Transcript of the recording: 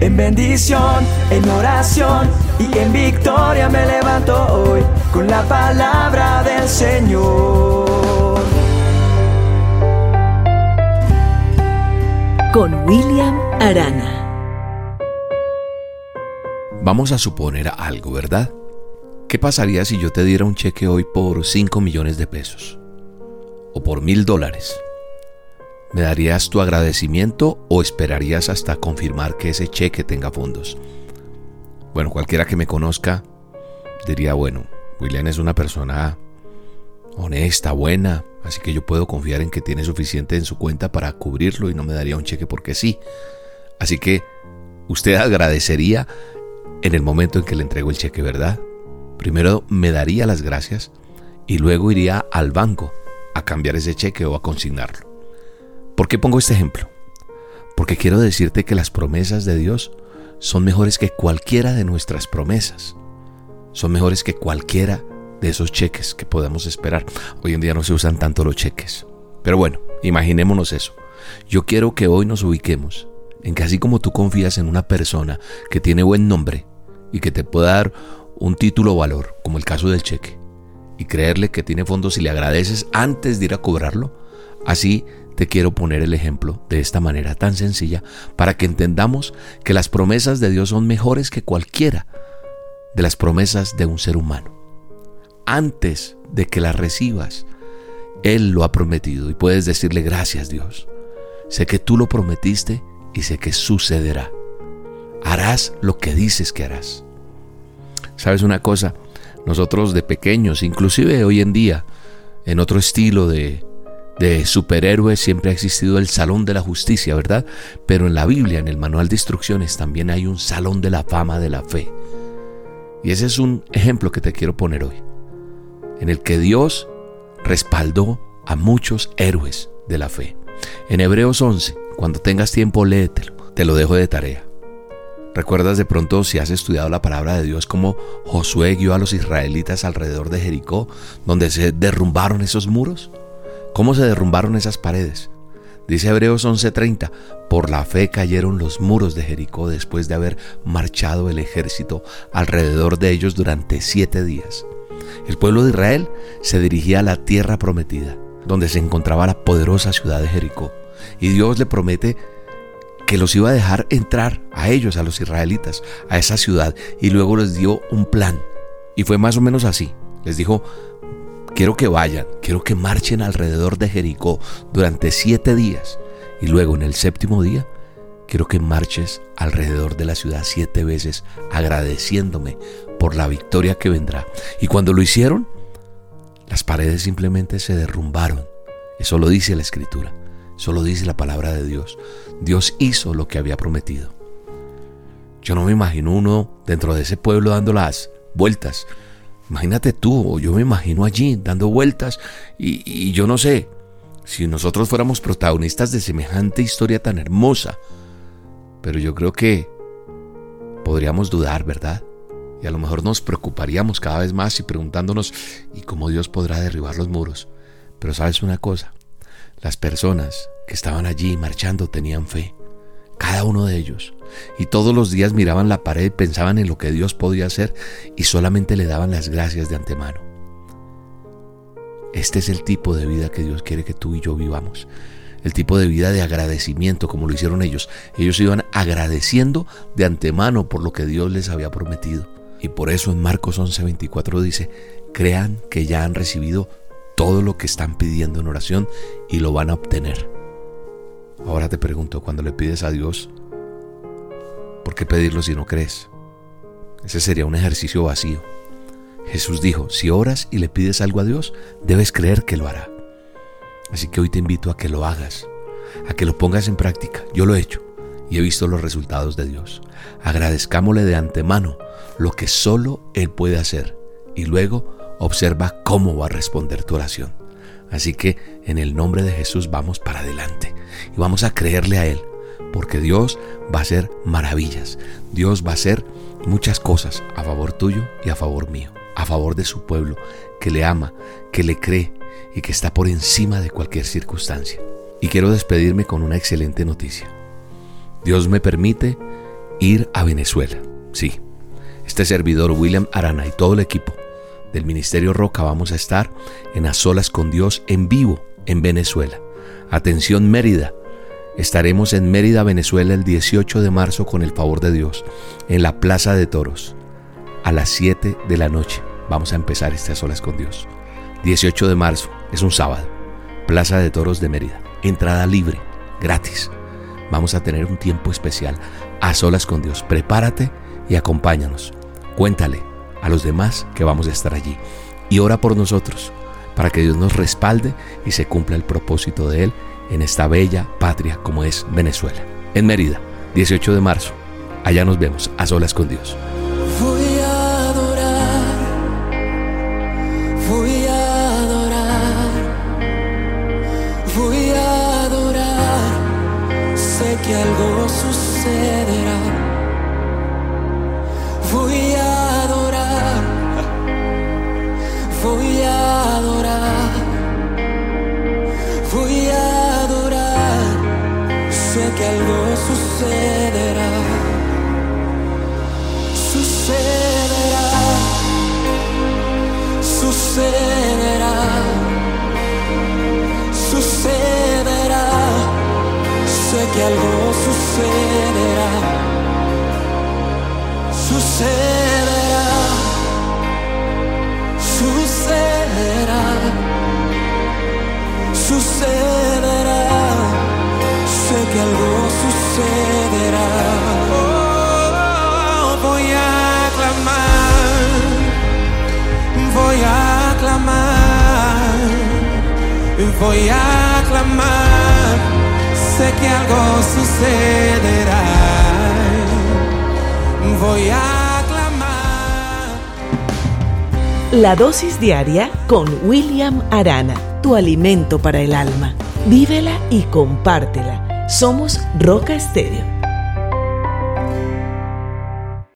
En bendición, en oración y en victoria me levanto hoy con la palabra del Señor. Con William Arana. Vamos a suponer algo, ¿verdad? ¿Qué pasaría si yo te diera un cheque hoy por 5 millones de pesos? ¿O por mil dólares? ¿Me darías tu agradecimiento o esperarías hasta confirmar que ese cheque tenga fondos? Bueno, cualquiera que me conozca diría, bueno, William es una persona honesta, buena, así que yo puedo confiar en que tiene suficiente en su cuenta para cubrirlo y no me daría un cheque porque sí. Así que usted agradecería en el momento en que le entrego el cheque, ¿verdad? Primero me daría las gracias y luego iría al banco a cambiar ese cheque o a consignarlo. ¿Por qué pongo este ejemplo? Porque quiero decirte que las promesas de Dios son mejores que cualquiera de nuestras promesas. Son mejores que cualquiera de esos cheques que podamos esperar. Hoy en día no se usan tanto los cheques. Pero bueno, imaginémonos eso. Yo quiero que hoy nos ubiquemos en que así como tú confías en una persona que tiene buen nombre y que te puede dar un título o valor, como el caso del cheque, y creerle que tiene fondos y le agradeces antes de ir a cobrarlo, así te quiero poner el ejemplo de esta manera tan sencilla para que entendamos que las promesas de Dios son mejores que cualquiera de las promesas de un ser humano. Antes de que las recibas, Él lo ha prometido y puedes decirle gracias Dios. Sé que tú lo prometiste y sé que sucederá. Harás lo que dices que harás. ¿Sabes una cosa? Nosotros de pequeños, inclusive hoy en día, en otro estilo de, de superhéroes siempre ha existido el Salón de la Justicia, ¿verdad? Pero en la Biblia, en el Manual de Instrucciones, también hay un Salón de la Fama de la Fe. Y ese es un ejemplo que te quiero poner hoy, en el que Dios respaldó a muchos héroes de la fe. En Hebreos 11, cuando tengas tiempo, léetelo, te lo dejo de tarea. ¿Recuerdas de pronto si has estudiado la palabra de Dios como Josué guió a los israelitas alrededor de Jericó, donde se derrumbaron esos muros? ¿Cómo se derrumbaron esas paredes? Dice Hebreos 11:30, por la fe cayeron los muros de Jericó después de haber marchado el ejército alrededor de ellos durante siete días. El pueblo de Israel se dirigía a la tierra prometida, donde se encontraba la poderosa ciudad de Jericó, y Dios le promete que los iba a dejar entrar a ellos, a los israelitas, a esa ciudad, y luego les dio un plan. Y fue más o menos así. Les dijo, Quiero que vayan, quiero que marchen alrededor de Jericó durante siete días y luego en el séptimo día quiero que marches alrededor de la ciudad siete veces agradeciéndome por la victoria que vendrá. Y cuando lo hicieron, las paredes simplemente se derrumbaron. Eso lo dice la escritura, eso lo dice la palabra de Dios. Dios hizo lo que había prometido. Yo no me imagino uno dentro de ese pueblo dando las vueltas Imagínate tú, o yo me imagino allí dando vueltas y, yo no sé, si nosotros fuéramos protagonistas de semejante historia tan hermosa, pero yo creo que podríamos dudar, ¿verdad? Y a lo mejor nos preocuparíamos cada vez más y preguntándonos, ¿y cómo Dios podrá derribar los muros? Pero sabes una cosa, las personas que estaban allí marchando tenían fe cada uno de ellos. Y todos los días miraban la pared y pensaban en lo que Dios podía hacer y solamente le daban las gracias de antemano. Este es el tipo de vida que Dios quiere que tú y yo vivamos. El tipo de vida de agradecimiento como lo hicieron ellos. Ellos iban agradeciendo de antemano por lo que Dios les había prometido. Y por eso en Marcos 11:24 dice, crean que ya han recibido todo lo que están pidiendo en oración y lo van a obtener. Ahora te pregunto, cuando le pides a Dios, ¿por qué pedirlo si no crees? Ese sería un ejercicio vacío. Jesús dijo, si oras y le pides algo a Dios, debes creer que lo hará. Así que hoy te invito a que lo hagas, a que lo pongas en práctica. Yo lo he hecho y he visto los resultados de Dios. Agradezcámosle de antemano lo que solo Él puede hacer y luego observa cómo va a responder tu oración. Así que en el nombre de Jesús vamos para adelante y vamos a creerle a Él, porque Dios va a hacer maravillas, Dios va a hacer muchas cosas a favor tuyo y a favor mío, a favor de su pueblo, que le ama, que le cree y que está por encima de cualquier circunstancia. Y quiero despedirme con una excelente noticia. Dios me permite ir a Venezuela. Sí, este servidor William Arana y todo el equipo del Ministerio Roca vamos a estar en A Solas con Dios en vivo en Venezuela. Atención Mérida. Estaremos en Mérida, Venezuela el 18 de marzo con el favor de Dios, en la Plaza de Toros, a las 7 de la noche. Vamos a empezar A Solas con Dios. 18 de marzo, es un sábado. Plaza de Toros de Mérida. Entrada libre, gratis. Vamos a tener un tiempo especial a solas con Dios. Prepárate y acompáñanos. Cuéntale a los demás que vamos a estar allí. Y ora por nosotros, para que Dios nos respalde y se cumpla el propósito de Él en esta bella patria como es Venezuela. En Mérida, 18 de marzo. Allá nos vemos a solas con Dios. Voy a adorar, voy a adorar, voy a adorar. Sé que algo sucederá. Que algo sucederá. Sucederá, sucederá, sucederá. Sé que algo sucederá, sucederá, sucederá, sucederá. Voy a clamar, sé que algo sucederá, voy a clamar. La dosis diaria con William Arana, tu alimento para el alma. Vívela y compártela. Somos Roca Estéreo.